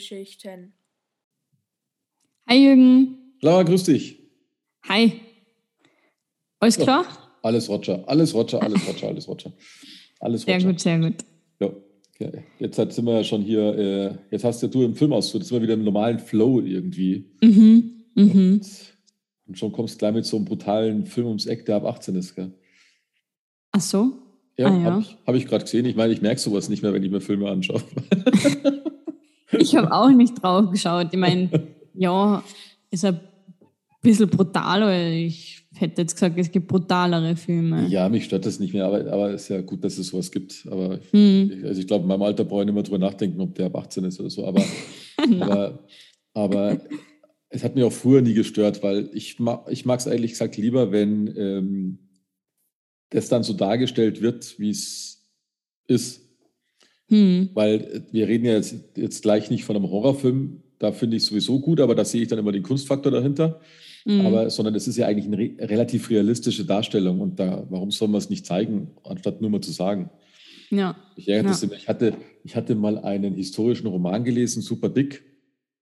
Filmgeschichten. Hi Jürgen. Lara, grüß dich. Hi. Alles klar? Ja, alles Roger, alles Roger, alles Roger, alles Roger. Alles Roger. Sehr gut, sehr gut. Ja. Okay. Jetzt sind wir ja schon hier, äh, jetzt hast ja du im Film aus, jetzt sind wir wieder im normalen Flow irgendwie. Mhm. Mhm. Und, und schon kommst du gleich mit so einem brutalen Film ums Eck, der ab 18 ist, gell? Ach so? Ja, ah, ja. habe ich, hab ich gerade gesehen. Ich meine, ich merke sowas nicht mehr, wenn ich mir Filme anschaue. ich habe auch nicht drauf geschaut. Ich meine, ja, ist ein bisschen brutal, aber ich hätte jetzt gesagt, es gibt brutalere Filme. Ja, mich stört das nicht mehr, aber, aber es ist ja gut, dass es sowas gibt. Aber hm. ich, also ich glaube, in meinem Alter brauche ich nicht mehr drüber nachdenken, ob der ab 18 ist oder so. Aber, aber, aber es hat mich auch früher nie gestört, weil ich, mag, ich mag es ehrlich gesagt lieber, wenn ähm, das dann so dargestellt wird, wie es ist. Hm. Weil wir reden ja jetzt, jetzt gleich nicht von einem Horrorfilm, da finde ich sowieso gut, aber da sehe ich dann immer den Kunstfaktor dahinter. Mhm. Aber, sondern es ist ja eigentlich eine re relativ realistische Darstellung und da, warum soll man es nicht zeigen, anstatt nur mal zu sagen? Ja. Ich ja. Ich hatte, ich hatte mal einen historischen Roman gelesen, super dick.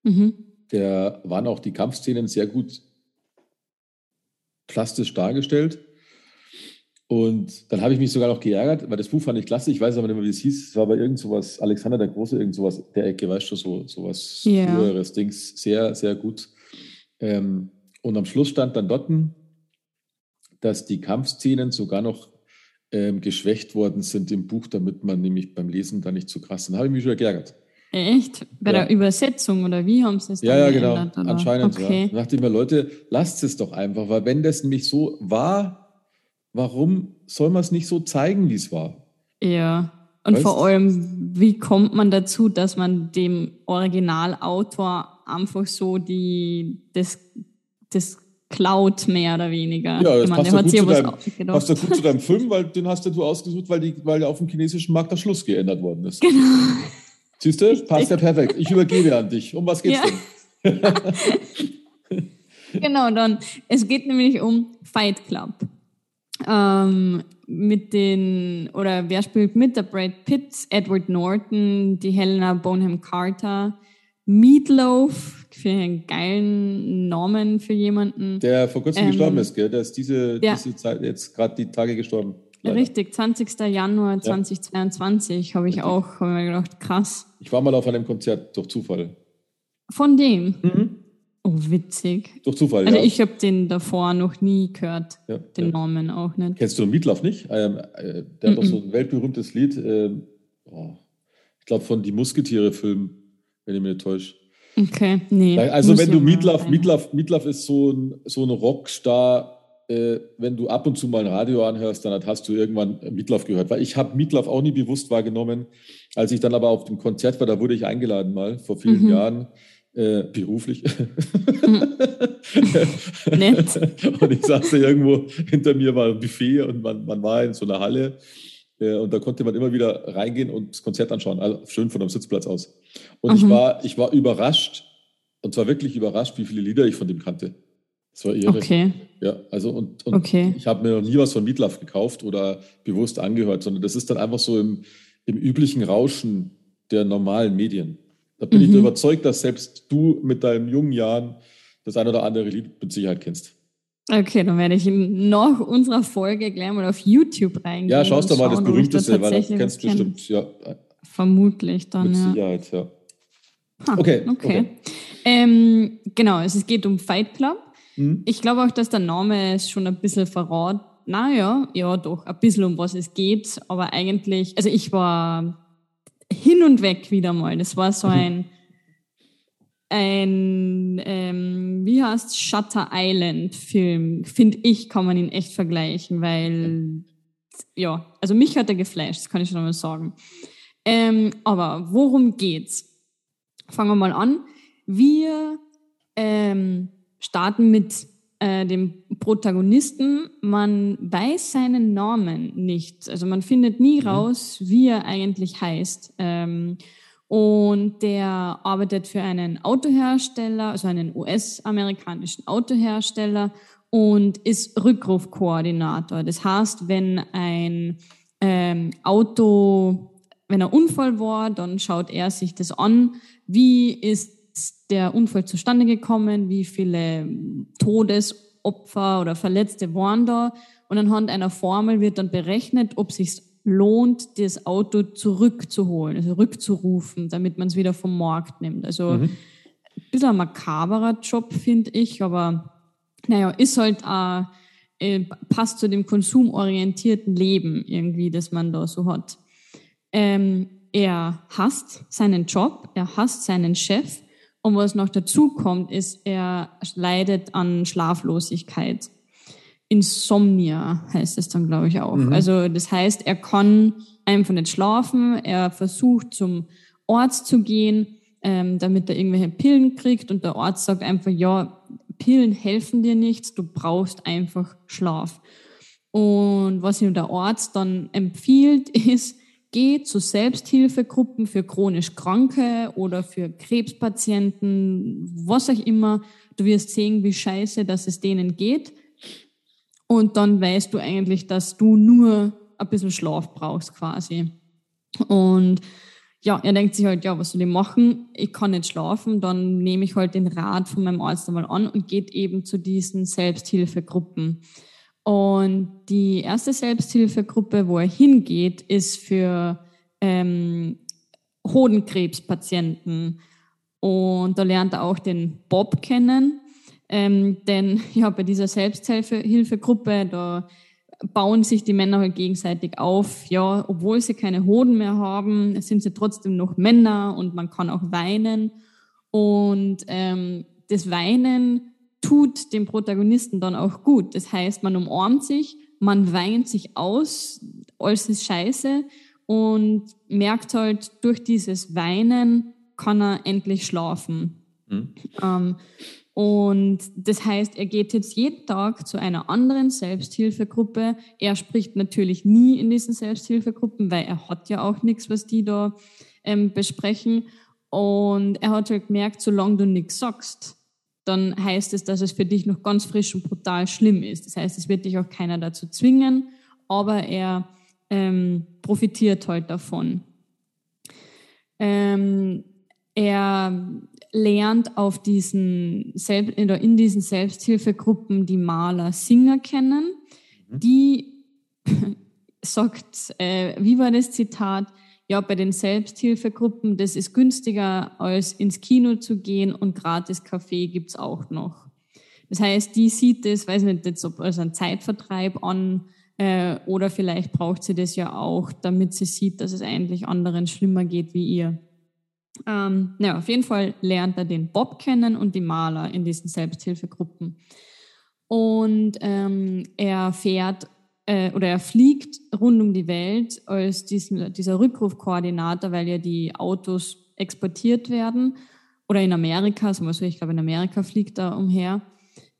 Mhm. Der waren auch die Kampfszenen sehr gut plastisch dargestellt. Und dann habe ich mich sogar noch geärgert, weil das Buch fand ich klasse. Ich weiß aber nicht mehr, wie es hieß. Es war aber irgend sowas, Alexander der Große, irgend sowas der Ecke, weißt du, so sowas yeah. früheres Dings. Sehr, sehr gut. Ähm, und am Schluss stand dann dort, dass die Kampfszenen sogar noch ähm, geschwächt worden sind im Buch, damit man nämlich beim Lesen da nicht zu krass sind. Da habe ich mich schon geärgert. Echt? Bei ja. der Übersetzung oder wie haben sie es Ja, ja, genau. Anscheinend, okay. ja. Da dachte ich mir, Leute, lasst es doch einfach, weil wenn das nämlich so war, warum soll man es nicht so zeigen, wie es war? Ja. Und weißt? vor allem, wie kommt man dazu, dass man dem Originalautor einfach so die, das, das klaut, mehr oder weniger? Ja, das passt, ja gut, zu deinem, passt gut zu deinem Film, weil den hast ja du ausgesucht, weil, die, weil auf dem chinesischen Markt der Schluss geändert worden ist. Genau. Siehst du? Passt ja perfekt. Ich übergebe an dich. Um was geht's ja. denn? genau, dann. Es geht nämlich um Fight Club ähm, mit den, oder wer spielt mit? Der Brad Pitt, Edward Norton, die Helena Bonham Carter, Meatloaf, für einen geilen Namen für jemanden. Der vor kurzem ähm, gestorben ist, gell? Der ist diese, ja. diese Zeit, jetzt gerade die Tage gestorben. Leider. Richtig, 20. Januar 2022 ja. habe ich Richtig. auch hab mir gedacht, krass. Ich war mal auf einem Konzert durch Zufall. Von dem? Mhm. Oh, witzig. Durch Zufall, also ja. ich habe den davor noch nie gehört, ja, den ja. Namen auch nicht. Kennst du Mietlauf nicht? Ähm, äh, der hat doch so ein weltberühmtes Lied, äh, oh, ich glaube von Die Musketiere-Film, wenn ich mich nicht täusche. Okay, nee. Also wenn du Mietlauf, Mietlauf, Mietlauf ist so ein, so ein Rockstar, äh, wenn du ab und zu mal ein Radio anhörst, dann hast du irgendwann Mietlauf gehört. Weil ich habe Mietlauf auch nie bewusst wahrgenommen. Als ich dann aber auf dem Konzert war, da wurde ich eingeladen mal vor vielen mhm. Jahren äh, beruflich. Hm. Und ich saß da irgendwo, hinter mir war ein Buffet und man, man war in so einer Halle. Äh, und da konnte man immer wieder reingehen und das Konzert anschauen, also schön von einem Sitzplatz aus. Und mhm. ich, war, ich war überrascht, und zwar wirklich überrascht, wie viele Lieder ich von dem kannte. Das war irre. Okay. Ja, also und, und okay. ich habe mir noch nie was von Meatloaf gekauft oder bewusst angehört, sondern das ist dann einfach so im, im üblichen Rauschen der normalen Medien. Da bin mhm. ich überzeugt, dass selbst du mit deinen jungen Jahren das ein oder andere Lied mit Sicherheit kennst. Okay, dann werde ich nach unserer Folge gleich mal auf YouTube reingehen. Ja, schaust du mal das berühmteste, weil das kennst du bestimmt. Ja. Vermutlich dann, mit ja. Sicherheit, ja. Ha, okay. Okay. okay. Ähm, genau, es geht um Fight Club. Mhm. Ich glaube auch, dass der Name es schon ein bisschen verrat. Naja, ja, doch, ein bisschen um was es geht. Aber eigentlich, also ich war hin und weg wieder mal. Das war so mhm. ein, ein ähm, wie heißt Shutter Island Film, finde ich, kann man ihn echt vergleichen, weil, ja, also mich hat er geflasht, das kann ich schon mal sagen. Ähm, aber worum geht's? Fangen wir mal an. Wir ähm, starten mit äh, dem Protagonisten, man weiß seinen Namen nicht. Also man findet nie mhm. raus, wie er eigentlich heißt. Ähm, und der arbeitet für einen Autohersteller, also einen US-amerikanischen Autohersteller und ist Rückrufkoordinator. Das heißt, wenn ein ähm, Auto wenn ein Unfall war, dann schaut er sich das an, wie ist der Unfall zustande gekommen, wie viele Todesopfer oder Verletzte waren da. Und anhand einer Formel wird dann berechnet, ob es sich lohnt, das Auto zurückzuholen, also rückzurufen, damit man es wieder vom Markt nimmt. Also mhm. ein bisschen ein makaberer Job, finde ich, aber naja, ist halt äh, passt zu dem konsumorientierten Leben irgendwie, das man da so hat. Ähm, er hasst seinen Job, er hasst seinen Chef und was noch dazu kommt, ist, er leidet an Schlaflosigkeit. Insomnia heißt es dann, glaube ich, auch. Mhm. Also das heißt, er kann einfach nicht schlafen, er versucht zum Arzt zu gehen, ähm, damit er irgendwelche Pillen kriegt und der Arzt sagt einfach, ja, Pillen helfen dir nichts, du brauchst einfach Schlaf. Und was ihm der Arzt dann empfiehlt, ist, geh zu Selbsthilfegruppen für chronisch Kranke oder für Krebspatienten, was auch immer. Du wirst sehen, wie scheiße, dass es denen geht. Und dann weißt du eigentlich, dass du nur ein bisschen Schlaf brauchst quasi. Und ja, er denkt sich halt, ja, was soll ich machen? Ich kann nicht schlafen, dann nehme ich halt den Rat von meinem Arzt einmal an und geht eben zu diesen Selbsthilfegruppen. Und die erste Selbsthilfegruppe, wo er hingeht, ist für ähm, Hodenkrebspatienten. Und da lernt er auch den Bob kennen. Ähm, denn ja, bei dieser Selbsthilfegruppe, da bauen sich die Männer halt gegenseitig auf. Ja, obwohl sie keine Hoden mehr haben, sind sie trotzdem noch Männer und man kann auch weinen. Und ähm, das Weinen tut dem Protagonisten dann auch gut. Das heißt, man umarmt sich, man weint sich aus, alles ist scheiße und merkt halt, durch dieses Weinen kann er endlich schlafen. Mhm. Ähm, und das heißt, er geht jetzt jeden Tag zu einer anderen Selbsthilfegruppe. Er spricht natürlich nie in diesen Selbsthilfegruppen, weil er hat ja auch nichts, was die da ähm, besprechen. Und er hat halt gemerkt, solange du nichts sagst, dann heißt es, dass es für dich noch ganz frisch und brutal schlimm ist. Das heißt, es wird dich auch keiner dazu zwingen, aber er ähm, profitiert halt davon. Ähm, er lernt auf diesen in diesen Selbsthilfegruppen die Maler Singer kennen, mhm. die sagt, äh, wie war das Zitat? Ja, bei den Selbsthilfegruppen, das ist günstiger, als ins Kino zu gehen und gratis Kaffee gibt's auch noch. Das heißt, die sieht das, weiß nicht, jetzt ob als ein Zeitvertreib an äh, oder vielleicht braucht sie das ja auch, damit sie sieht, dass es eigentlich anderen schlimmer geht wie ihr. Ähm, ja, auf jeden Fall lernt er den Bob kennen und die Maler in diesen Selbsthilfegruppen. Und ähm, er fährt äh, oder er fliegt rund um die Welt als diesen, dieser Rückrufkoordinator, weil ja die Autos exportiert werden. Oder in Amerika, also ich glaube in Amerika fliegt er umher.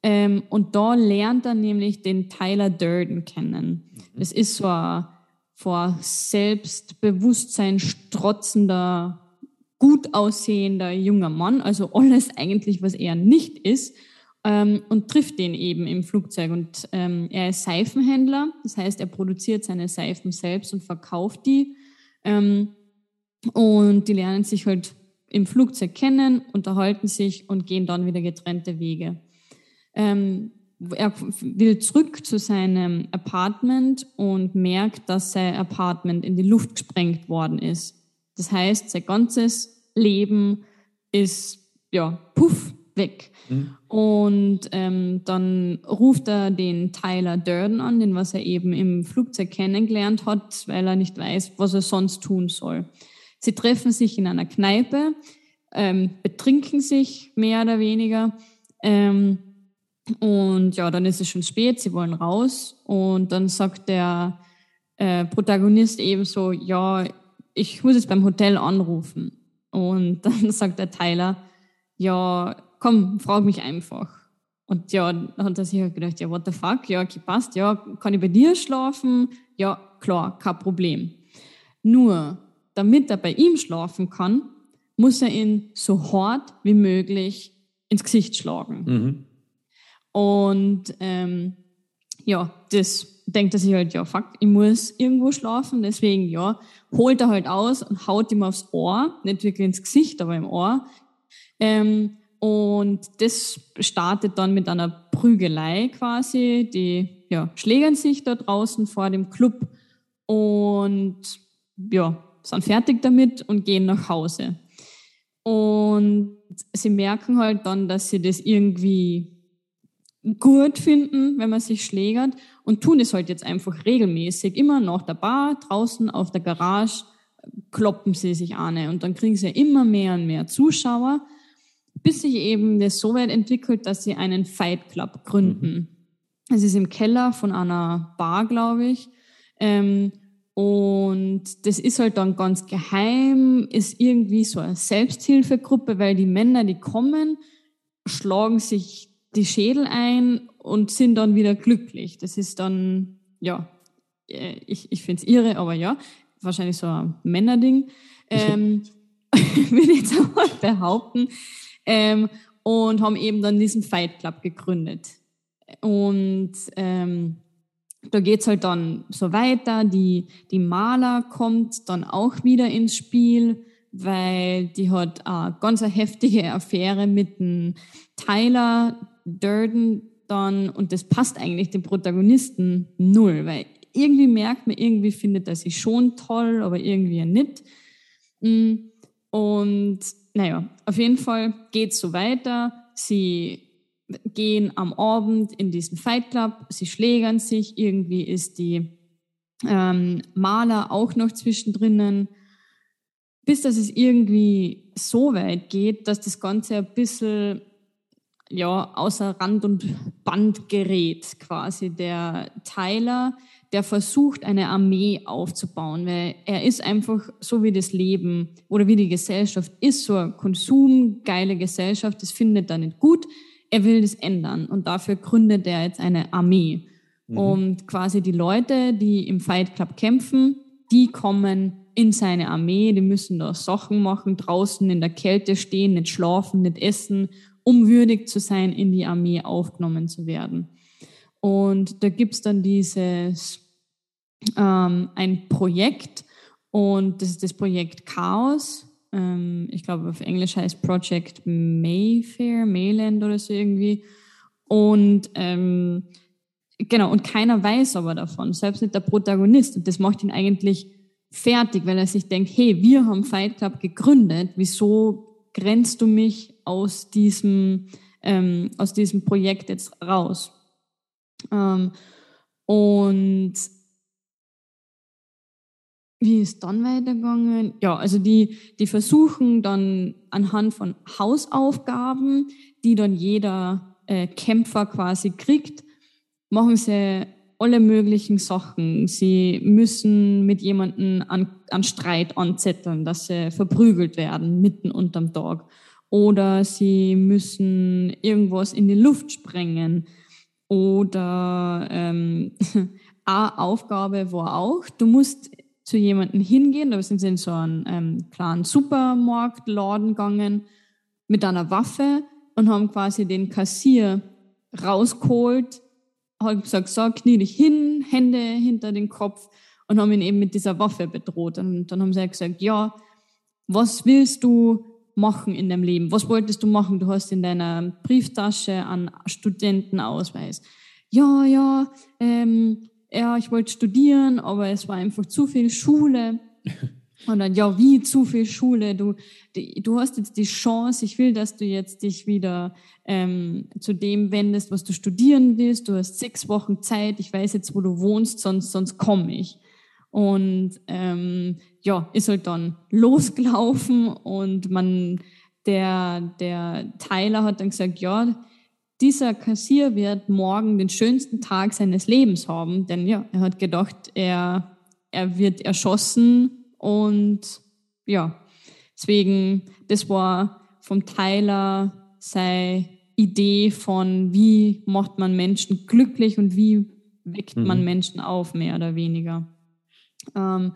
Ähm, und da lernt er nämlich den Tyler Durden kennen. Mhm. Das ist so ein vor Selbstbewusstsein strotzender, gut aussehender junger Mann, also alles eigentlich, was er nicht ist ähm, und trifft den eben im Flugzeug. Und ähm, er ist Seifenhändler, das heißt, er produziert seine Seifen selbst und verkauft die. Ähm, und die lernen sich halt im Flugzeug kennen, unterhalten sich und gehen dann wieder getrennte Wege. Ähm, er will zurück zu seinem Apartment und merkt, dass sein Apartment in die Luft gesprengt worden ist. Das heißt, sein ganzes Leben ist ja puff weg. Mhm. Und ähm, dann ruft er den Tyler Durden an, den was er eben im Flugzeug kennengelernt hat, weil er nicht weiß, was er sonst tun soll. Sie treffen sich in einer Kneipe, ähm, betrinken sich mehr oder weniger. Ähm, und ja, dann ist es schon spät, sie wollen raus. Und dann sagt der äh, Protagonist eben so, ja, ich muss jetzt beim Hotel anrufen. Und dann sagt der Tyler, ja, komm, frag mich einfach. Und ja, dann hat er sich halt gedacht, ja, what the fuck, ja, okay, passt, ja, kann ich bei dir schlafen? Ja, klar, kein Problem. Nur, damit er bei ihm schlafen kann, muss er ihn so hart wie möglich ins Gesicht schlagen. Mhm. Und ähm, ja, das denkt er sich halt, ja, fuck, ich muss irgendwo schlafen, deswegen, ja, holt er halt aus und haut ihm aufs Ohr, nicht wirklich ins Gesicht, aber im Ohr. Ähm, und das startet dann mit einer Prügelei quasi. Die ja, schlägern sich da draußen vor dem Club und ja, sind fertig damit und gehen nach Hause. Und sie merken halt dann, dass sie das irgendwie gut finden, wenn man sich schlägert und tun es halt jetzt einfach regelmäßig. Immer nach der Bar, draußen auf der Garage, kloppen sie sich an und dann kriegen sie immer mehr und mehr Zuschauer bis sich eben das so weit entwickelt, dass sie einen Fight Club gründen. Mhm. Es ist im Keller von einer Bar, glaube ich. Ähm, und das ist halt dann ganz geheim, ist irgendwie so eine Selbsthilfegruppe, weil die Männer, die kommen, schlagen sich die Schädel ein und sind dann wieder glücklich. Das ist dann, ja, äh, ich, ich finde es irre, aber ja, wahrscheinlich so ein Männerding. Ähm, würde ich jetzt einmal behaupten ähm, und haben eben dann diesen Fight Club gegründet. Und ähm, da geht's halt dann so weiter. Die, die Maler kommt dann auch wieder ins Spiel, weil die hat eine ganz heftige Affäre mit dem Tyler Durden dann und das passt eigentlich dem Protagonisten null, weil irgendwie merkt man, irgendwie findet er sie schon toll, aber irgendwie nicht. Mm, und naja, auf jeden Fall geht es so weiter. Sie gehen am Abend in diesen Fight Club, sie schlägern sich, irgendwie ist die ähm, Maler auch noch zwischendrin, bis dass es irgendwie so weit geht, dass das Ganze ein bisschen ja, außer Rand und Band gerät quasi. Der Tyler der versucht, eine Armee aufzubauen, weil er ist einfach so wie das Leben oder wie die Gesellschaft ist, so eine konsumgeile Gesellschaft, das findet er nicht gut. Er will das ändern und dafür gründet er jetzt eine Armee. Mhm. Und quasi die Leute, die im Fight Club kämpfen, die kommen in seine Armee, die müssen da Sachen machen, draußen in der Kälte stehen, nicht schlafen, nicht essen, um würdig zu sein, in die Armee aufgenommen zu werden. Und da gibt es dann dieses ähm, ein Projekt und das ist das Projekt Chaos. Ähm, ich glaube, auf Englisch heißt Project Mayfair, Mayland oder so irgendwie. Und ähm, genau, und keiner weiß aber davon, selbst nicht der Protagonist. Und das macht ihn eigentlich fertig, weil er sich denkt, hey, wir haben Fight Club gegründet, wieso grenzt du mich aus diesem, ähm, aus diesem Projekt jetzt raus? Ähm, und wie ist dann weitergegangen? Ja, also die, die versuchen dann anhand von Hausaufgaben, die dann jeder äh, Kämpfer quasi kriegt, machen sie alle möglichen Sachen. Sie müssen mit jemandem an, an Streit anzetteln, dass sie verprügelt werden mitten unterm Tag. Oder sie müssen irgendwas in die Luft sprengen oder ähm, eine Aufgabe war auch, du musst zu jemandem hingehen, da sind sie in so einen ähm, kleinen Supermarktladen gegangen mit einer Waffe und haben quasi den Kassier rausgeholt, haben gesagt, so, knie dich hin, Hände hinter den Kopf und haben ihn eben mit dieser Waffe bedroht. Und dann haben sie gesagt, ja, was willst du machen in deinem Leben? Was wolltest du machen? Du hast in deiner Brieftasche einen Studentenausweis. Ja, ja, ähm, ja, ich wollte studieren, aber es war einfach zu viel Schule. Und dann, ja, wie zu viel Schule? Du, die, du hast jetzt die Chance, ich will, dass du jetzt dich wieder ähm, zu dem wendest, was du studieren willst. Du hast sechs Wochen Zeit, ich weiß jetzt, wo du wohnst, sonst, sonst komme ich. Und ähm, ja, ist halt dann losgelaufen und man, der, der Tyler hat dann gesagt, ja, dieser Kassier wird morgen den schönsten Tag seines Lebens haben, denn ja, er hat gedacht, er, er wird erschossen und ja, deswegen, das war vom Tyler seine Idee von, wie macht man Menschen glücklich und wie weckt man mhm. Menschen auf, mehr oder weniger. Ähm,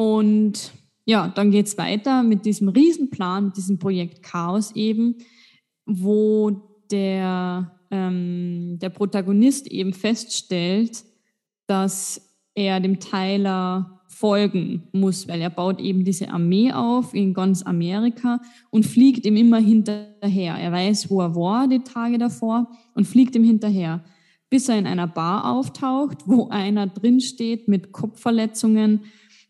und ja, dann geht es weiter mit diesem Riesenplan, mit diesem Projekt Chaos eben, wo der, ähm, der Protagonist eben feststellt, dass er dem Tyler folgen muss, weil er baut eben diese Armee auf in ganz Amerika und fliegt ihm immer hinterher. Er weiß, wo er war die Tage davor und fliegt ihm hinterher, bis er in einer Bar auftaucht, wo einer drin steht mit Kopfverletzungen.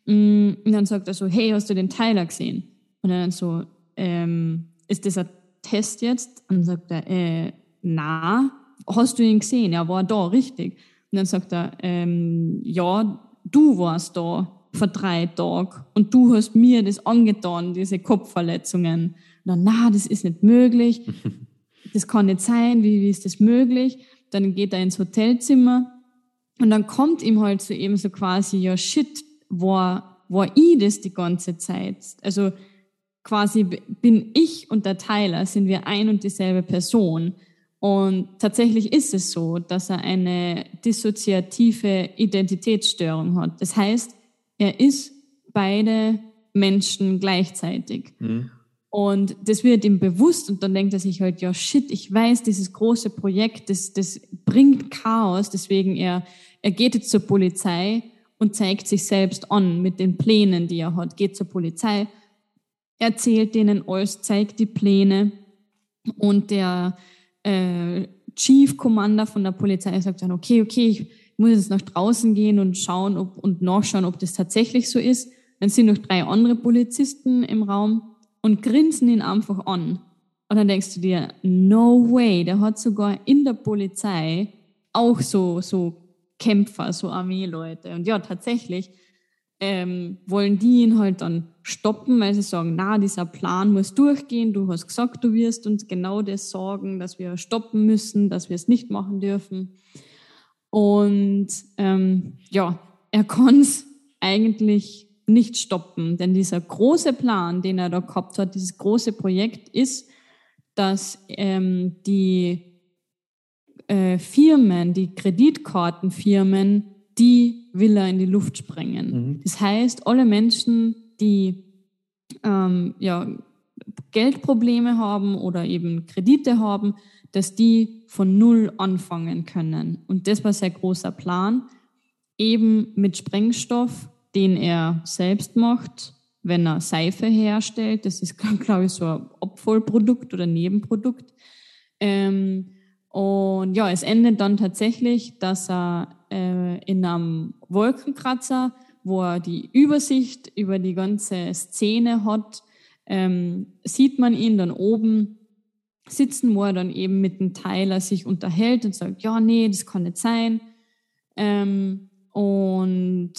Mm, und dann sagt er so, hey, hast du den Tyler gesehen? Und dann so, ähm, ist das ein Test jetzt? Und dann sagt er, äh, na, hast du ihn gesehen? Er war da, richtig. Und dann sagt er, ähm, ja, du warst da vor drei Tagen und du hast mir das angetan, diese Kopfverletzungen. Und dann, na, das ist nicht möglich. Das kann nicht sein. Wie, wie ist das möglich? Dann geht er ins Hotelzimmer und dann kommt ihm halt so eben so quasi, ja, shit, war, war ich das die ganze Zeit? Also quasi bin ich und der Tyler, sind wir ein und dieselbe Person. Und tatsächlich ist es so, dass er eine dissoziative Identitätsstörung hat. Das heißt, er ist beide Menschen gleichzeitig. Mhm. Und das wird ihm bewusst und dann denkt er sich halt, ja shit, ich weiß, dieses große Projekt, das, das bringt Chaos, deswegen er, er geht jetzt zur Polizei und zeigt sich selbst an mit den Plänen, die er hat, geht zur Polizei, erzählt denen alles, zeigt die Pläne und der äh, Chief Commander von der Polizei sagt dann, okay, okay, ich muss jetzt nach draußen gehen und schauen ob, und nachschauen, ob das tatsächlich so ist. Dann sind noch drei andere Polizisten im Raum und grinsen ihn einfach an. Und dann denkst du dir, no way, der hat sogar in der Polizei auch so, so Kämpfer, so Armeeleute. Und ja, tatsächlich ähm, wollen die ihn halt dann stoppen, weil sie sagen, na, dieser Plan muss durchgehen, du hast gesagt, du wirst uns genau das sorgen, dass wir stoppen müssen, dass wir es nicht machen dürfen. Und ähm, ja, er kann es eigentlich nicht stoppen, denn dieser große Plan, den er da gehabt hat, dieses große Projekt ist, dass ähm, die äh, Firmen, die Kreditkartenfirmen, die will er in die Luft sprengen. Mhm. Das heißt, alle Menschen, die ähm, ja, Geldprobleme haben oder eben Kredite haben, dass die von Null anfangen können. Und das war sein großer Plan, eben mit Sprengstoff, den er selbst macht, wenn er Seife herstellt. Das ist, glaube ich, so ein Abfallprodukt oder Nebenprodukt. Ähm, und ja, es endet dann tatsächlich, dass er äh, in einem Wolkenkratzer, wo er die Übersicht über die ganze Szene hat, ähm, sieht man ihn dann oben sitzen, wo er dann eben mit dem Tyler sich unterhält und sagt, ja, nee, das kann nicht sein. Ähm, und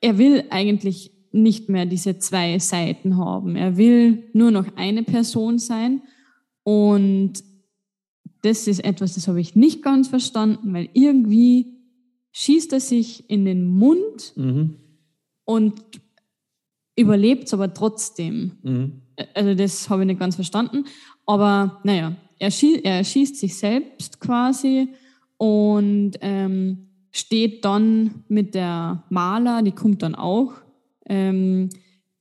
er will eigentlich nicht mehr diese zwei Seiten haben. Er will nur noch eine Person sein. Und das ist etwas, das habe ich nicht ganz verstanden, weil irgendwie schießt er sich in den Mund mhm. und überlebt es aber trotzdem. Mhm. Also das habe ich nicht ganz verstanden. Aber naja, er, schie er schießt sich selbst quasi und ähm, steht dann mit der Maler, die kommt dann auch, ähm,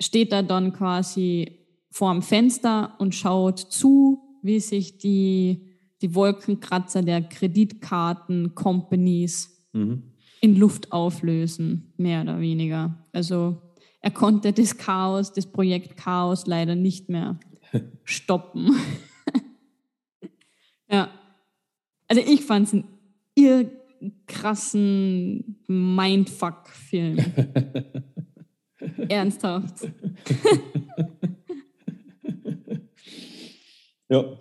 steht da dann quasi vor dem Fenster und schaut zu, wie sich die die Wolkenkratzer der Kreditkarten-Companies mhm. in Luft auflösen, mehr oder weniger. Also er konnte das Chaos, das Projekt Chaos leider nicht mehr stoppen. ja. Also ich fand es einen irr krassen Mindfuck-Film. Ernsthaft. ja.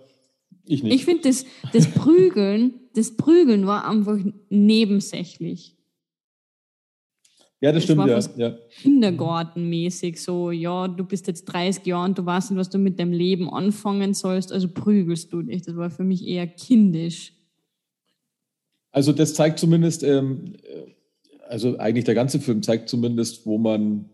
Ich nicht. Ich finde, das, das Prügeln, das Prügeln war einfach nebensächlich. Ja, das, das stimmt, ja. ja. Kindergartenmäßig, so, ja, du bist jetzt 30 Jahre und du weißt nicht, was du mit deinem Leben anfangen sollst, also prügelst du dich. Das war für mich eher kindisch. Also, das zeigt zumindest, ähm, also eigentlich der ganze Film zeigt zumindest, wo man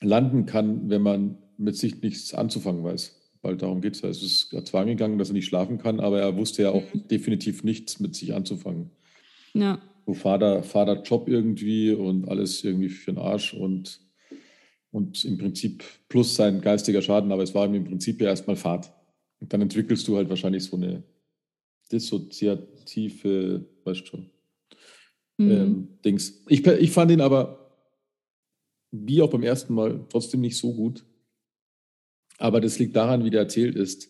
landen kann, wenn man mit sich nichts anzufangen weiß weil darum geht es ja. Es ist zwar angegangen, dass er nicht schlafen kann, aber er wusste ja auch mhm. definitiv nichts mit sich anzufangen. Ja. So Vater, Vater Job irgendwie und alles irgendwie für den Arsch und, und im Prinzip plus sein geistiger Schaden, aber es war ihm im Prinzip ja erstmal Fahrt. Und dann entwickelst du halt wahrscheinlich so eine dissoziative, weißt du schon. mhm. ähm, Dings. Ich, ich fand ihn aber, wie auch beim ersten Mal, trotzdem nicht so gut. Aber das liegt daran, wie der erzählt ist,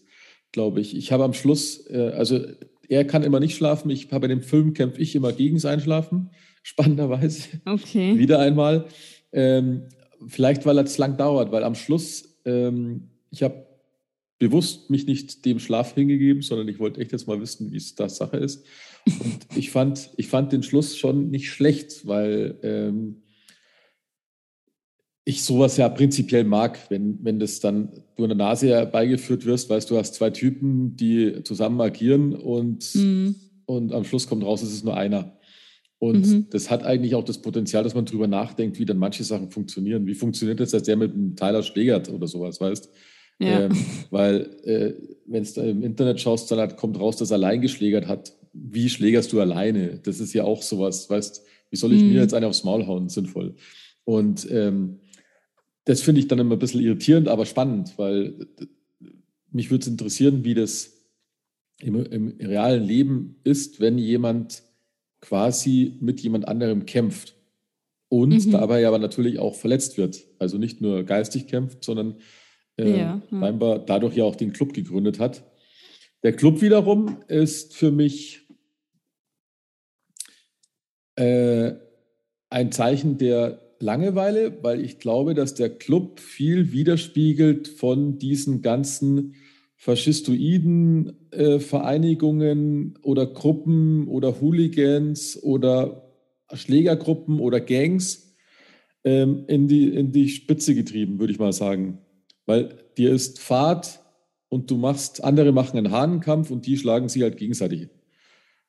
glaube ich. Ich habe am Schluss, äh, also er kann immer nicht schlafen. Ich habe bei dem Film kämpfe ich immer gegen sein Schlafen, spannenderweise. Okay. Wieder einmal. Ähm, vielleicht, weil es lang dauert, weil am Schluss, ähm, ich habe bewusst mich nicht dem Schlaf hingegeben, sondern ich wollte echt jetzt mal wissen, wie es da Sache ist. Und ich fand, ich fand den Schluss schon nicht schlecht, weil ähm, ich sowas ja prinzipiell mag, wenn, wenn das dann du an der Nase herbeigeführt wirst, weißt du, hast zwei Typen, die zusammen agieren und, mhm. und am Schluss kommt raus, es ist nur einer. Und mhm. das hat eigentlich auch das Potenzial, dass man darüber nachdenkt, wie dann manche Sachen funktionieren. Wie funktioniert das, dass der mit einem Tyler schlägert oder sowas, weißt ja. ähm, Weil, äh, wenn du im Internet schaust, dann kommt raus, dass er allein geschlägert hat. Wie schlägerst du alleine? Das ist ja auch sowas, weißt Wie soll ich mhm. mir jetzt eine aufs Maul hauen? Sinnvoll. Und ähm, das finde ich dann immer ein bisschen irritierend, aber spannend, weil mich würde es interessieren, wie das im, im, realen Leben ist, wenn jemand quasi mit jemand anderem kämpft und mhm. dabei aber natürlich auch verletzt wird. Also nicht nur geistig kämpft, sondern äh, ja, ja. scheinbar dadurch ja auch den Club gegründet hat. Der Club wiederum ist für mich äh, ein Zeichen der Langeweile, weil ich glaube, dass der Club viel widerspiegelt von diesen ganzen faschistoiden äh, Vereinigungen oder Gruppen oder Hooligans oder Schlägergruppen oder Gangs ähm, in, die, in die Spitze getrieben, würde ich mal sagen. Weil dir ist Fahrt und du machst, andere machen einen Hahnenkampf und die schlagen sich halt gegenseitig,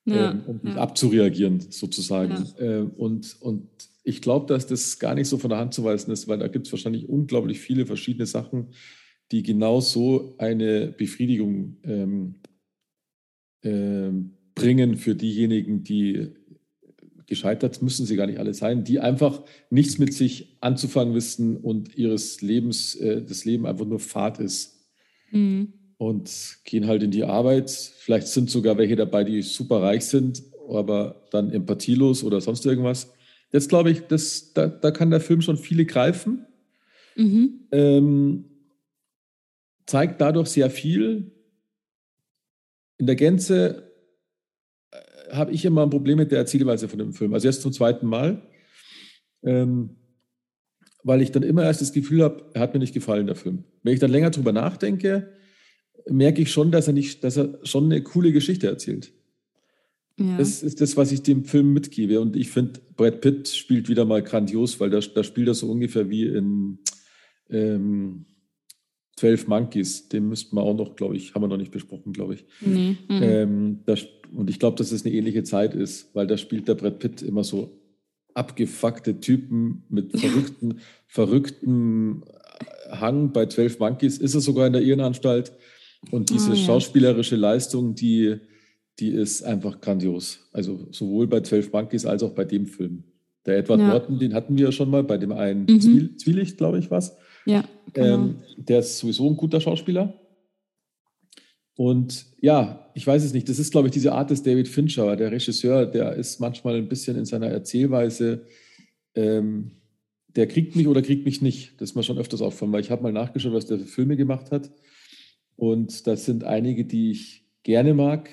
ja, ähm, um ja. abzureagieren, sozusagen. Ja. Äh, und, und ich glaube, dass das gar nicht so von der Hand zu weisen ist, weil da gibt es wahrscheinlich unglaublich viele verschiedene Sachen, die genau so eine Befriedigung ähm, äh, bringen für diejenigen, die gescheitert müssen sie gar nicht alle sein, die einfach nichts mit sich anzufangen wissen und ihres Lebens, äh, das Leben einfach nur Fahrt ist. Mhm. Und gehen halt in die Arbeit. Vielleicht sind sogar welche dabei, die super reich sind, aber dann empathielos oder sonst irgendwas. Jetzt glaube ich, das, da, da kann der Film schon viele greifen. Mhm. Ähm, zeigt dadurch sehr viel. In der Gänze äh, habe ich immer ein Problem mit der Erzählweise von dem Film. Also erst zum zweiten Mal, ähm, weil ich dann immer erst das Gefühl habe, er hat mir nicht gefallen, der Film. Wenn ich dann länger drüber nachdenke, merke ich schon, dass er nicht, dass er schon eine coole Geschichte erzählt. Ja. Das ist das, was ich dem Film mitgebe. Und ich finde, Brad Pitt spielt wieder mal grandios, weil da, da spielt er so ungefähr wie in ähm, 12 Monkeys. Den müssten wir auch noch, glaube ich, haben wir noch nicht besprochen, glaube ich. Nee. Mhm. Ähm, das, und ich glaube, dass es eine ähnliche Zeit ist, weil da spielt der Brad Pitt immer so abgefuckte Typen mit verrückten, verrückten Hang. Bei 12 Monkeys ist er sogar in der Irrenanstalt. Und diese oh, ja. schauspielerische Leistung, die die ist einfach grandios. Also sowohl bei 12 Monkeys als auch bei dem Film. Der Edward ja. Norton, den hatten wir ja schon mal bei dem einen mhm. Zwiel Zwielicht, glaube ich, was. Ja. Genau. Ähm, der ist sowieso ein guter Schauspieler. Und ja, ich weiß es nicht. Das ist, glaube ich, diese Art des David Fincher, der Regisseur, der ist manchmal ein bisschen in seiner Erzählweise, ähm, der kriegt mich oder kriegt mich nicht. Das ist mir schon öfters aufgefallen, weil ich habe mal nachgeschaut, was der für Filme gemacht hat. Und das sind einige, die ich gerne mag,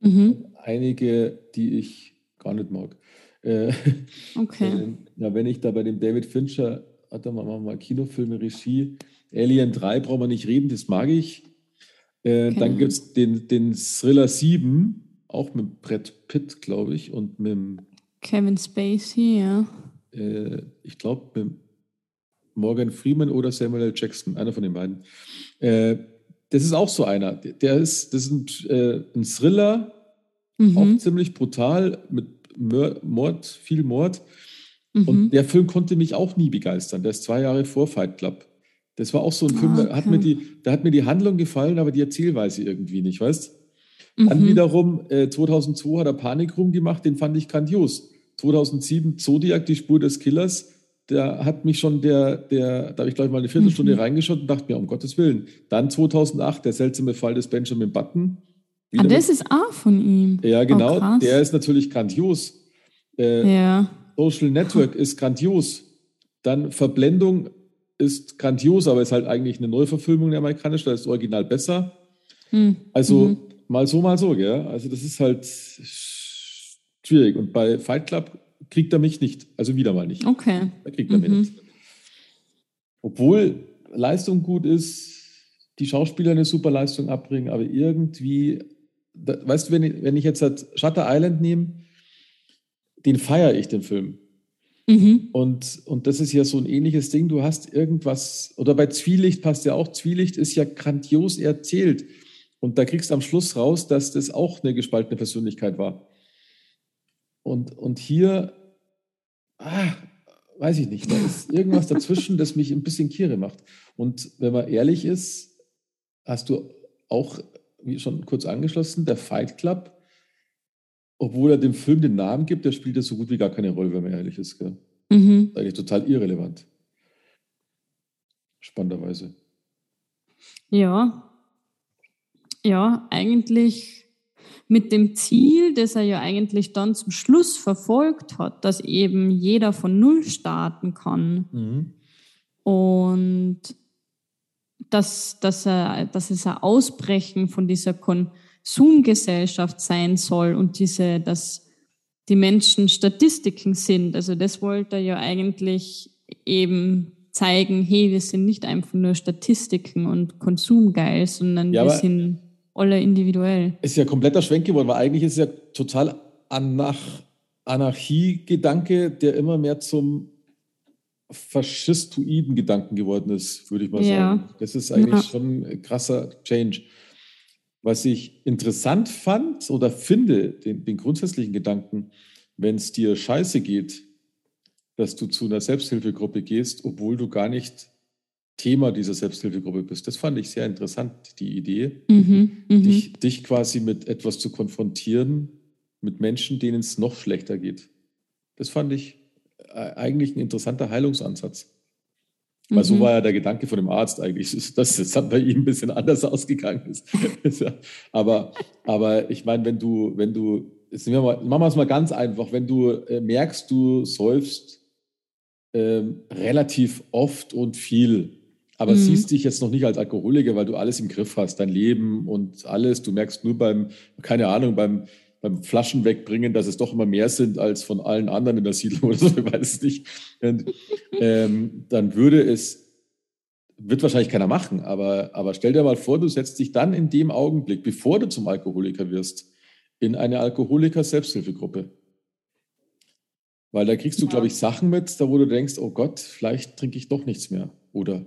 Mhm. Einige, die ich gar nicht mag. Äh, okay. Äh, ja, wenn ich da bei dem David Fincher, warte mal, machen wir mal Kinofilme, Regie, Alien 3 brauchen wir nicht reden, das mag ich. Äh, okay. Dann gibt es den, den Thriller 7, auch mit Brett Pitt, glaube ich, und mit Kevin Spacey, ja. Äh, ich glaube, mit Morgan Freeman oder Samuel L. Jackson, einer von den beiden. Das ist auch so einer. Der ist, das ist ein, äh, ein Thriller, mhm. auch ziemlich brutal, mit Mord, viel Mord. Mhm. Und der Film konnte mich auch nie begeistern. Der ist zwei Jahre vor Fight Club. Das war auch so ein Film, okay. da, hat mir die, da hat mir die Handlung gefallen, aber die Erzählweise irgendwie nicht, weißt mhm. Dann wiederum, äh, 2002 hat er Panik rumgemacht, den fand ich grandios. 2007 Zodiac, die Spur des Killers, da hat mich schon der, der da habe ich gleich mal eine Viertelstunde mhm. reingeschaut und dachte mir, um Gottes Willen. Dann 2008, der seltsame Fall des Benjamin Button. ah, das ist auch von ihm. Ja, genau. Oh, der ist natürlich grandios. Äh, ja. Social Network ist grandios. Dann Verblendung ist grandios, aber ist halt eigentlich eine Neuverfilmung der amerikanischen, da ist das Original besser. Hm. Also mhm. mal so, mal so, gell? Also das ist halt schwierig. Und bei Fight Club kriegt er mich nicht. Also wieder mal nicht. Okay. Da kriegt er mhm. mich nicht. Obwohl Leistung gut ist, die Schauspieler eine super Leistung abbringen, aber irgendwie, da, weißt du, wenn ich, wenn ich jetzt halt Shutter Island nehme, den feiere ich, den Film. Mhm. Und, und das ist ja so ein ähnliches Ding. Du hast irgendwas, oder bei Zwielicht passt ja auch, Zwielicht ist ja grandios erzählt. Und da kriegst du am Schluss raus, dass das auch eine gespaltene Persönlichkeit war. Und, und hier, ah, weiß ich nicht, da ist irgendwas dazwischen, das mich ein bisschen kirre macht. Und wenn man ehrlich ist, hast du auch, wie schon kurz angeschlossen, der Fight Club obwohl er dem Film den Namen gibt, der spielt ja so gut wie gar keine Rolle, wenn man ehrlich ist. Gell? Mhm. Eigentlich total irrelevant. Spannenderweise. Ja. Ja, eigentlich mit dem Ziel, das er ja eigentlich dann zum Schluss verfolgt hat, dass eben jeder von Null starten kann. Mhm. Und dass, dass, er, dass es ein Ausbrechen von dieser Kon Zoom-Gesellschaft sein soll und diese, dass die Menschen Statistiken sind. Also das wollte er ja eigentlich eben zeigen, hey, wir sind nicht einfach nur Statistiken und konsumgeil, sondern ja, wir sind alle individuell. Ist ja kompletter Schwenk geworden, weil eigentlich ist es ja total Anarch Anarchie-Gedanke, der immer mehr zum faschistoiden Gedanken geworden ist, würde ich mal ja. sagen. Das ist eigentlich ja. schon ein krasser Change. Was ich interessant fand oder finde, den, den grundsätzlichen Gedanken, wenn es dir scheiße geht, dass du zu einer Selbsthilfegruppe gehst, obwohl du gar nicht Thema dieser Selbsthilfegruppe bist. Das fand ich sehr interessant, die Idee, mhm, mhm. dich, dich quasi mit etwas zu konfrontieren, mit Menschen, denen es noch schlechter geht. Das fand ich äh, eigentlich ein interessanter Heilungsansatz. Weil mhm. so war ja der Gedanke von dem Arzt eigentlich, dass es bei ihm ein bisschen anders ausgegangen ist. aber, aber ich meine, wenn du, wenn du, jetzt wir mal, machen wir es mal ganz einfach, wenn du äh, merkst, du säufst ähm, relativ oft und viel, aber mhm. siehst dich jetzt noch nicht als Alkoholiker, weil du alles im Griff hast, dein Leben und alles. Du merkst nur beim, keine Ahnung, beim beim Flaschen wegbringen, dass es doch immer mehr sind als von allen anderen in der Siedlung oder so, ich weiß es nicht. Und, ähm, dann würde es, wird wahrscheinlich keiner machen, aber, aber stell dir mal vor, du setzt dich dann in dem Augenblick, bevor du zum Alkoholiker wirst, in eine Alkoholiker-Selbsthilfegruppe. Weil da kriegst du, ja. glaube ich, Sachen mit, da wo du denkst, oh Gott, vielleicht trinke ich doch nichts mehr. Oder,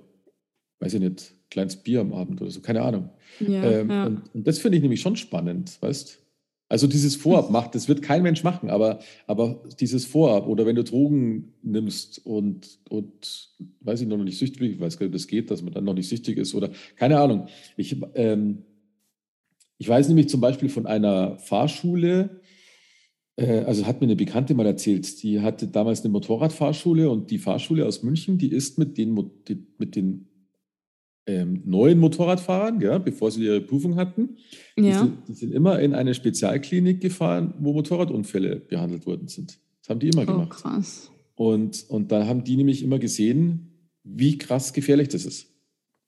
weiß ich nicht, kleines Bier am Abend oder so, keine Ahnung. Ja, ähm, ja. Und, und, das finde ich nämlich schon spannend, weißt du? Also dieses Vorab macht, das wird kein Mensch machen, aber, aber dieses Vorab oder wenn du Drogen nimmst und, und weiß ich noch nicht süchtig, ich weiß gar nicht, ob das geht, dass man dann noch nicht süchtig ist oder keine Ahnung. Ich, ähm, ich weiß nämlich zum Beispiel von einer Fahrschule, äh, also hat mir eine Bekannte mal erzählt, die hatte damals eine Motorradfahrschule und die Fahrschule aus München, die ist mit den, mit den ähm, neuen Motorradfahrern, ja, bevor sie ihre Prüfung hatten. Ja. Die, sind, die, sind, immer in eine Spezialklinik gefahren, wo Motorradunfälle behandelt worden sind. Das haben die immer oh, gemacht. Krass. Und, und da haben die nämlich immer gesehen, wie krass gefährlich das ist.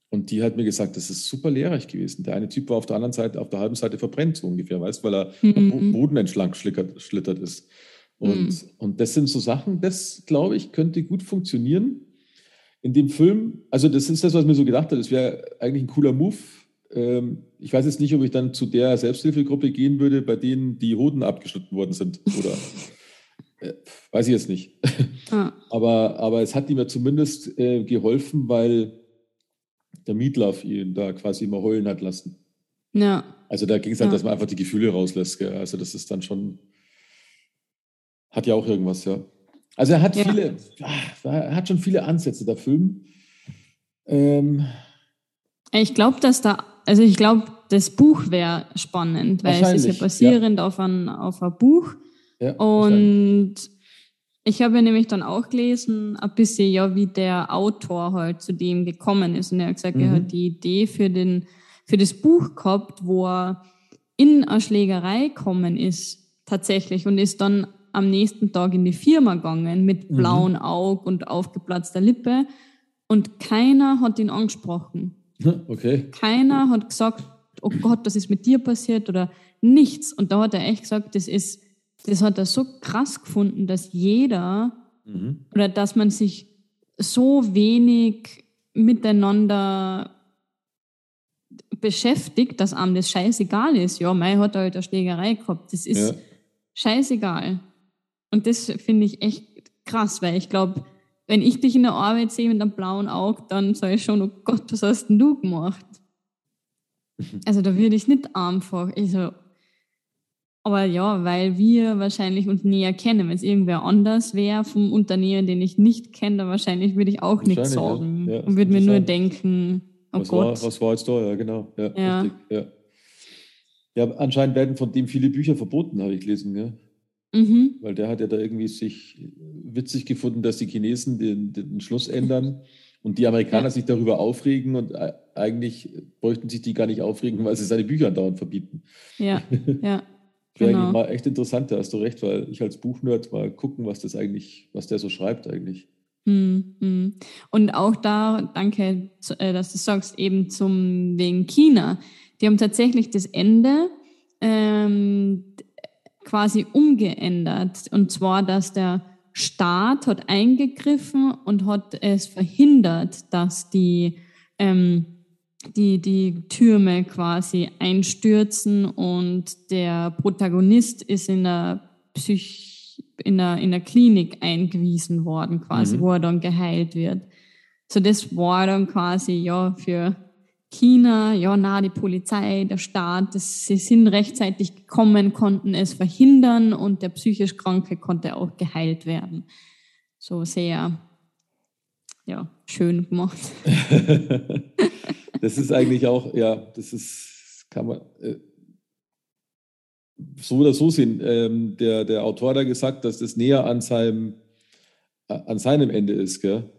Und die hat mir gesagt, das ist super lehrreich gewesen. Der eine Typ war auf der anderen Seite, auf der halben Seite verbrennt, so ungefähr, weißt weil er mhm. am Boden entschlank schlittert ist. Und, mhm. und das sind so Sachen, das glaube ich, könnte gut funktionieren in dem Film, also das ist das, was mir so gedacht hat, das wäre eigentlich ein cooler Move. Ähm, ich weiß jetzt nicht, ob ich dann zu der Selbsthilfegruppe gehen würde, bei denen die Hoden abgeschnitten worden sind. Oder äh, weiß ich jetzt nicht. Ah. aber, aber es hat ihm ja zumindest äh, geholfen, weil der Mietlauf ihn da quasi immer heulen hat lassen. Ja. Also da ging es halt, ja. dass man einfach die Gefühle rauslässt. Gell? Also das ist dann schon, hat ja auch irgendwas, ja. Also er hat ja. viele, ah, er hat schon viele Ansätze, der Film. Ähm, ich glaube, dass da, also ich glaube, das Buch wäre spannend, weil es ist ja basierend ja. Auf, ein, auf ein Buch. Ja, und ich habe ja nämlich dann auch gelesen, ein bisschen, ja, wie der Autor halt zu dem gekommen ist. Und er hat gesagt, mhm. er hat die Idee für, den, für das Buch gehabt, wo er in eine Schlägerei gekommen ist, tatsächlich, und ist dann am nächsten Tag in die Firma gegangen mit mhm. blauen Augen und aufgeplatzter Lippe und keiner hat ihn angesprochen. Okay. Keiner hat gesagt, oh Gott, was ist mit dir passiert oder nichts. Und da hat er echt gesagt, das ist, das hat er so krass gefunden, dass jeder mhm. oder dass man sich so wenig miteinander beschäftigt, dass einem das scheißegal ist. Ja, Mai hat halt eine Schlägerei gehabt. Das ist ja. scheißegal. Und das finde ich echt krass, weil ich glaube, wenn ich dich in der Arbeit sehe mit einem blauen Auge, dann sage ich schon, oh Gott, was hast denn du gemacht? Also da würde ich nicht einfach, also, aber ja, weil wir wahrscheinlich uns näher kennen. Wenn es irgendwer anders wäre vom Unternehmen, den ich nicht kenne, dann wahrscheinlich würde ich auch nichts sagen ja. Ja, und würde mir nur denken, oh was Gott. War, was war jetzt da? Ja, genau. Ja, ja. Richtig, ja. ja, anscheinend werden von dem viele Bücher verboten, habe ich gelesen. Mhm. Weil der hat ja da irgendwie sich witzig gefunden, dass die Chinesen den, den Schluss ändern und die Amerikaner ja. sich darüber aufregen und eigentlich bräuchten sich die gar nicht aufregen, weil sie seine Bücher andauernd verbieten. Ja, ja. Genau. Mal echt interessant, da hast du recht, weil ich als Buchnerd mal gucken, was das eigentlich, was der so schreibt eigentlich. Mhm. Und auch da, danke, äh, dass du sagst, eben zum wegen China. Die haben tatsächlich das Ende ähm, quasi umgeändert. Und zwar, dass der Staat hat eingegriffen und hat es verhindert, dass die, ähm, die, die Türme quasi einstürzen und der Protagonist ist in der Psych in der, in der Klinik eingewiesen worden, quasi, mhm. wo er dann geheilt wird. So, das war dann quasi, ja, für China, ja, na, die Polizei, der Staat, das, sie sind rechtzeitig gekommen, konnten es verhindern und der psychisch Kranke konnte auch geheilt werden. So sehr, ja, schön gemacht. das ist eigentlich auch, ja, das ist, kann man äh, so oder so sehen. Ähm, der, der Autor hat gesagt, dass das näher an seinem, äh, an seinem Ende ist, gell?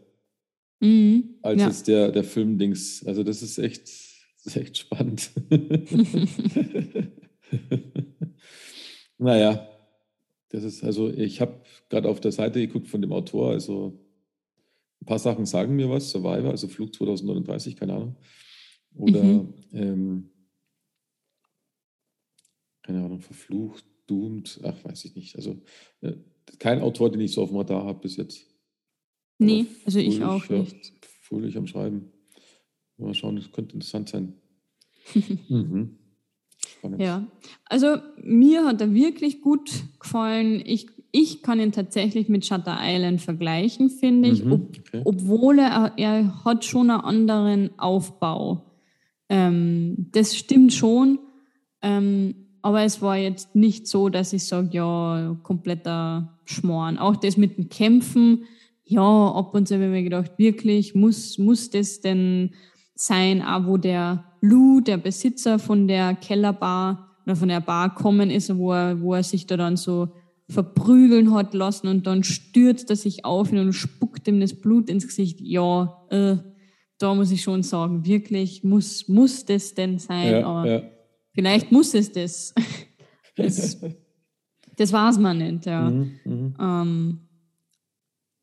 Mhm, als ja. jetzt der, der Film-Dings. Also das ist echt, das ist echt spannend. naja, das ist also, ich habe gerade auf der Seite geguckt von dem Autor, also ein paar Sachen sagen mir was, Survivor, also Flug 2039, keine Ahnung. Oder mhm. ähm, keine Ahnung, verflucht, doomed, ach, weiß ich nicht. Also äh, kein Autor, den ich so auf dem Radar habe bis jetzt. Nee, also ich auch ja, nicht. Fröhlich am Schreiben. Mal schauen, das könnte interessant sein. mhm. Spannend. Ja, also mir hat er wirklich gut gefallen. Ich, ich kann ihn tatsächlich mit Shutter Island vergleichen, finde ich, mhm, ob, okay. obwohl er, er hat schon einen anderen Aufbau. Ähm, das stimmt schon, ähm, aber es war jetzt nicht so, dass ich sage, ja, kompletter Schmoren. Auch das mit dem Kämpfen, ja, ab und zu habe ich mir gedacht, wirklich, muss, muss das denn sein, auch wo der Lou, der Besitzer von der Kellerbar oder von der Bar kommen ist, wo er, wo er sich da dann so verprügeln hat lassen und dann stürzt er sich auf und spuckt ihm das Blut ins Gesicht. Ja, äh, da muss ich schon sagen, wirklich, muss, muss das denn sein? Ja, Aber ja. vielleicht muss es das. das, das weiß man nicht, ja. Mhm, mhm. ähm,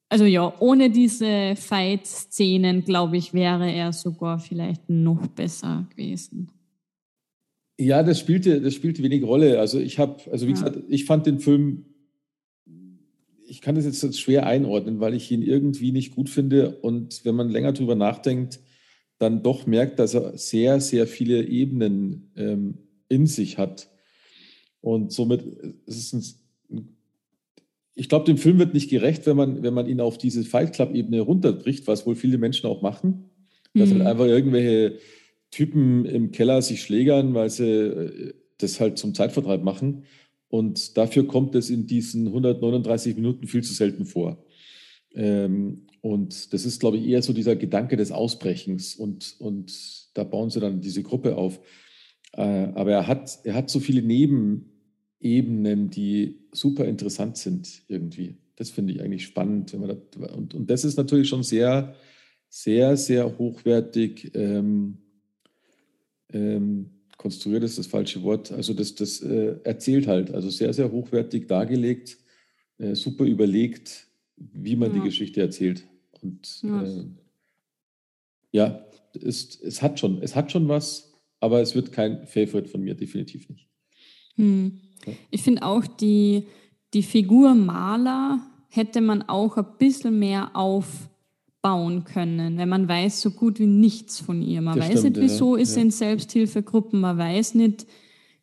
also ja, ohne diese Fight-Szenen, glaube ich, wäre er sogar vielleicht noch besser gewesen. Ja, das spielte, das spielte wenig Rolle. Also ich habe, also wie ja. gesagt, ich fand den Film, ich kann das jetzt schwer einordnen, weil ich ihn irgendwie nicht gut finde. Und wenn man länger drüber nachdenkt, dann doch merkt, dass er sehr, sehr viele Ebenen ähm, in sich hat. Und somit ist es ein ich glaube, dem Film wird nicht gerecht, wenn man, wenn man ihn auf diese Fight Club-Ebene runterbricht, was wohl viele Menschen auch machen. Dass halt mhm. halt einfach irgendwelche Typen im Keller sich schlägern, weil sie äh, das halt zum Zeitvertreib machen. Und dafür kommt es in diesen 139 Minuten viel zu selten vor. Ähm, und das ist, glaube ich, eher so dieser Gedanke des Ausbrechens. Und, und da bauen sie dann diese Gruppe auf. Äh, aber er hat, er hat so viele Nebenebenen, die super interessant sind irgendwie. Das finde ich eigentlich spannend. Wenn man das, und, und das ist natürlich schon sehr, sehr, sehr hochwertig ähm, ähm, konstruiert, ist das falsche Wort. Also das, das äh, erzählt halt, also sehr, sehr hochwertig dargelegt äh, super überlegt, wie man ja. die Geschichte erzählt. Und ja, äh, ja es, es, hat schon, es hat schon was, aber es wird kein Favorite von mir, definitiv nicht. Hm. Ich finde auch die, die Figur Maler hätte man auch ein bisschen mehr aufbauen können, wenn man weiß so gut wie nichts von ihr. Man das weiß stimmt, nicht, wieso ja. ist sie in Selbsthilfegruppen, man weiß nicht,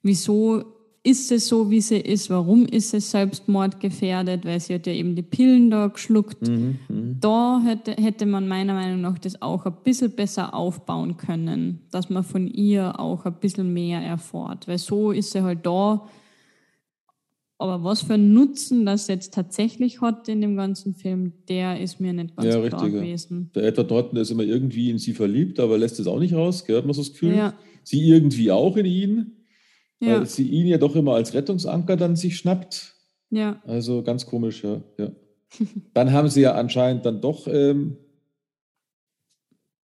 wieso ist sie so, wie sie ist, warum ist sie selbstmordgefährdet, weil sie hat ja eben die Pillen da geschluckt. Mhm, mh. Da hätte, hätte man meiner Meinung nach das auch ein bisschen besser aufbauen können, dass man von ihr auch ein bisschen mehr erfährt, weil so ist sie halt da. Aber was für einen Nutzen das jetzt tatsächlich hat in dem ganzen Film, der ist mir nicht ganz ja, klar richtig, gewesen. Der Edward Norton ist immer irgendwie in sie verliebt, aber lässt es auch nicht raus, gell? hat man so das Gefühl. Ja. Sie irgendwie auch in ihn. Ja. Weil sie ihn ja doch immer als Rettungsanker dann sich schnappt. Ja. Also ganz komisch, ja. ja. dann haben sie ja anscheinend dann doch ähm,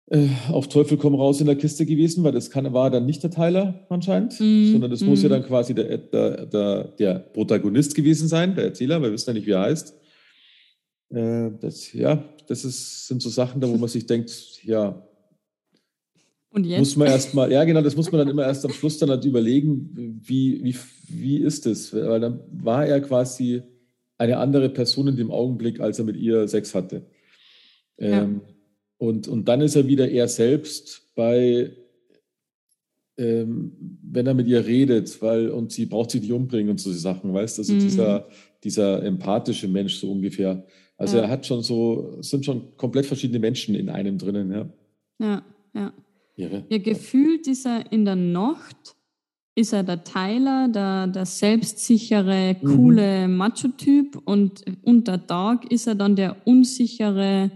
äh, auf Teufel komm raus in der Kiste gewesen, weil das kann, war dann nicht der Tyler anscheinend, mm, sondern das mm. muss ja mhm. dann quasi der, der, der, der, Protagonist gewesen sein, der Erzähler, wir wissen ja nicht, wie er heißt. Äh, das, ja, das ist, sind so Sachen, da wo man sich denkt, ja? Muss man erstmal, ja genau, das muss man dann immer erst am Schluss dann halt überlegen, wie, wie, wie ist es? Weil dann war er quasi eine andere Person in dem Augenblick, als er mit ihr Sex hatte. Ja. Und, und dann ist er wieder er selbst bei, ähm, wenn er mit ihr redet, weil, und sie braucht sich nicht umbringen und so Sachen, weißt du? Also mhm. dieser, dieser empathische Mensch so ungefähr. Also ja. er hat schon so, es sind schon komplett verschiedene Menschen in einem drinnen, ja. Ja, ja. Irre. Ja, gefühlt ist er in der Nacht, ist er der Tyler, der, der selbstsichere, mhm. coole mhm. Macho-Typ und unter Tag ist er dann der unsichere,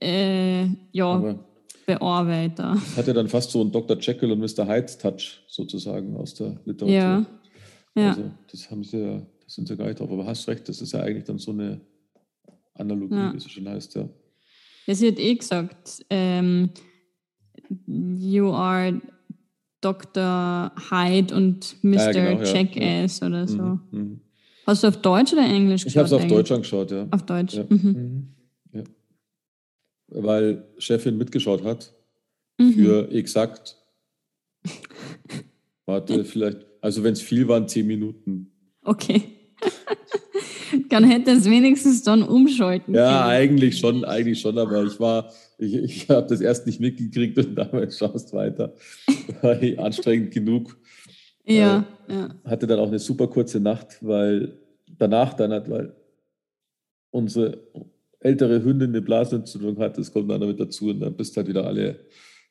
äh, ja, Aber Bearbeiter. Hat er dann fast so einen Dr. Jekyll und Mr. Hyde-Touch sozusagen aus der Literatur. Ja. ja. Also, das haben sie ja, das sind sie gar nicht drauf. Aber hast recht, das ist ja eigentlich dann so eine Analogie, ja. wie es schon heißt, ja. Ja, sie hat eh gesagt, ähm, You are Dr. Hyde und Mr. Ja, genau, Jackass ja. oder so. Mhm, mhm. Hast du auf Deutsch oder Englisch geschaut? Ich habe es auf Deutsch angeschaut, ja. Auf Deutsch. Ja. Mhm. mhm. Weil Chefin mitgeschaut hat mhm. für exakt. Warte, vielleicht, also wenn es viel waren, zehn Minuten. Okay. Dann hätte es wenigstens dann umschalten Ja, können. eigentlich schon, eigentlich schon, aber ich war, ich, ich habe das erst nicht mitgekriegt und damit schaust weiter. War eh anstrengend genug. Ja, äh, ja. Hatte dann auch eine super kurze Nacht, weil danach dann hat, weil unsere ältere Hündin eine Blasenentzündung hat, das kommt dann damit dazu und dann bist du halt wieder alle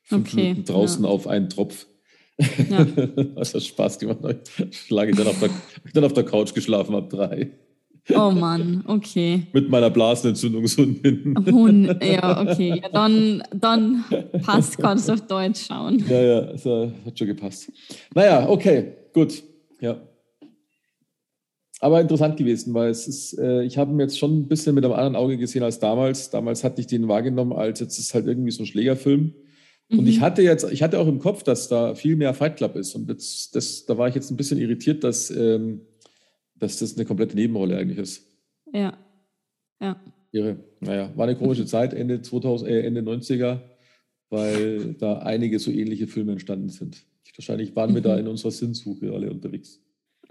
fünf okay, Minuten draußen ja. auf einen Tropf. Ja. das hat Spaß gemacht. Ich lag dann auf der, dann auf der Couch geschlafen ab drei. Oh Mann, okay. Mit meiner Blasenentzündungshundin. Hund, ja, okay. Ja, dann, dann passt, kannst du auf Deutsch schauen. Ja, ja, das hat schon gepasst. Naja, okay, gut. Ja. Aber interessant gewesen, weil es ist, äh, ich habe ihn jetzt schon ein bisschen mit einem anderen Auge gesehen als damals. Damals hatte ich den wahrgenommen, als jetzt ist halt irgendwie so ein Schlägerfilm. Und mhm. ich hatte jetzt, ich hatte auch im Kopf, dass da viel mehr Fight Club ist. Und jetzt, das, da war ich jetzt ein bisschen irritiert, dass ähm, dass das eine komplette Nebenrolle eigentlich ist. Ja. Ja. Irre. Naja, war eine komische Zeit, Ende 2000, äh, Ende 90er, weil da einige so ähnliche Filme entstanden sind. Wahrscheinlich waren wir da mhm. in unserer Sinnsuche alle unterwegs.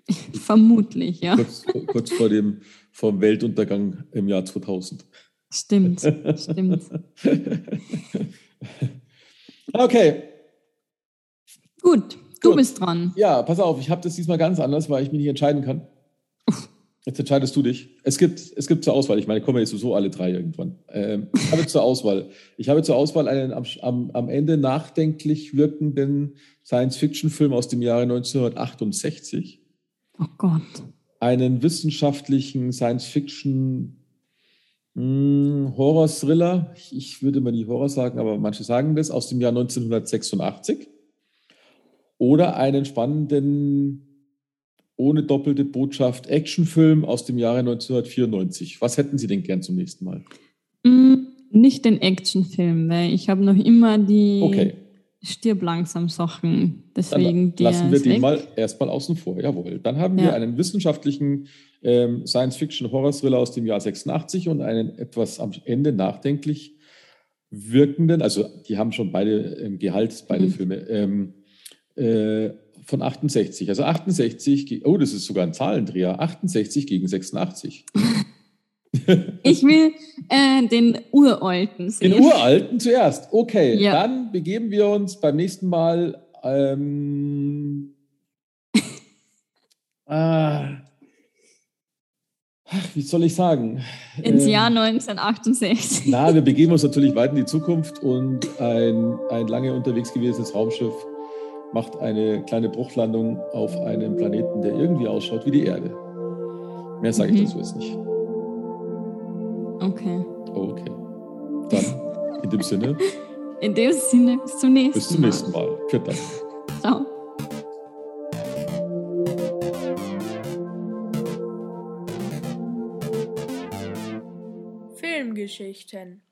Vermutlich, ja. Kurz, kurz vor dem vom Weltuntergang im Jahr 2000. Stimmt, stimmt. okay. Gut, du Gut. bist dran. Ja, pass auf, ich habe das diesmal ganz anders, weil ich mich nicht entscheiden kann. Jetzt entscheidest du dich. Es gibt, es gibt zur Auswahl, ich meine, kommen wir jetzt sowieso alle drei irgendwann. Ähm, ich habe zur Auswahl. Ich habe zur Auswahl einen am, am, am Ende nachdenklich wirkenden Science-Fiction-Film aus dem Jahre 1968. Oh Gott. Einen wissenschaftlichen Science-Fiction hm, Horror-Thriller. Ich, würde mal nie Horror sagen, aber manche sagen das, aus dem Jahr 1986. Oder einen spannenden ohne doppelte Botschaft Actionfilm aus dem Jahre 1994. Was hätten Sie denn gern zum nächsten Mal? Mm, nicht den Actionfilm, weil ich habe noch immer die okay. Stirb langsam Sachen. Deswegen Dann lassen wir den weg. mal erstmal außen vor. Jawohl. Dann haben ja. wir einen wissenschaftlichen ähm, Science-Fiction-Horror-Thriller aus dem Jahr 86 und einen etwas am Ende nachdenklich wirkenden, also die haben schon beide im Gehalt, beide mhm. Filme, ähm, äh, von 68. Also 68, oh, das ist sogar ein Zahlendreher, 68 gegen 86. ich will äh, den uralten sehen. Den uralten zuerst. Okay, ja. dann begeben wir uns beim nächsten Mal. Ähm, ah, ach, wie soll ich sagen? Ins ähm, Jahr 1968. Na, wir begeben uns natürlich weit in die Zukunft und ein, ein lange unterwegs gewesenes Raumschiff macht eine kleine Bruchlandung auf einem Planeten, der irgendwie ausschaut wie die Erde. Mehr sage ich mhm. dazu jetzt nicht. Okay. Oh, okay. Dann in dem Sinne. In dem Sinne, bis zum nächsten Mal. Bis zum nächsten Mal. Mal. Vielen Dank. Ciao. Filmgeschichten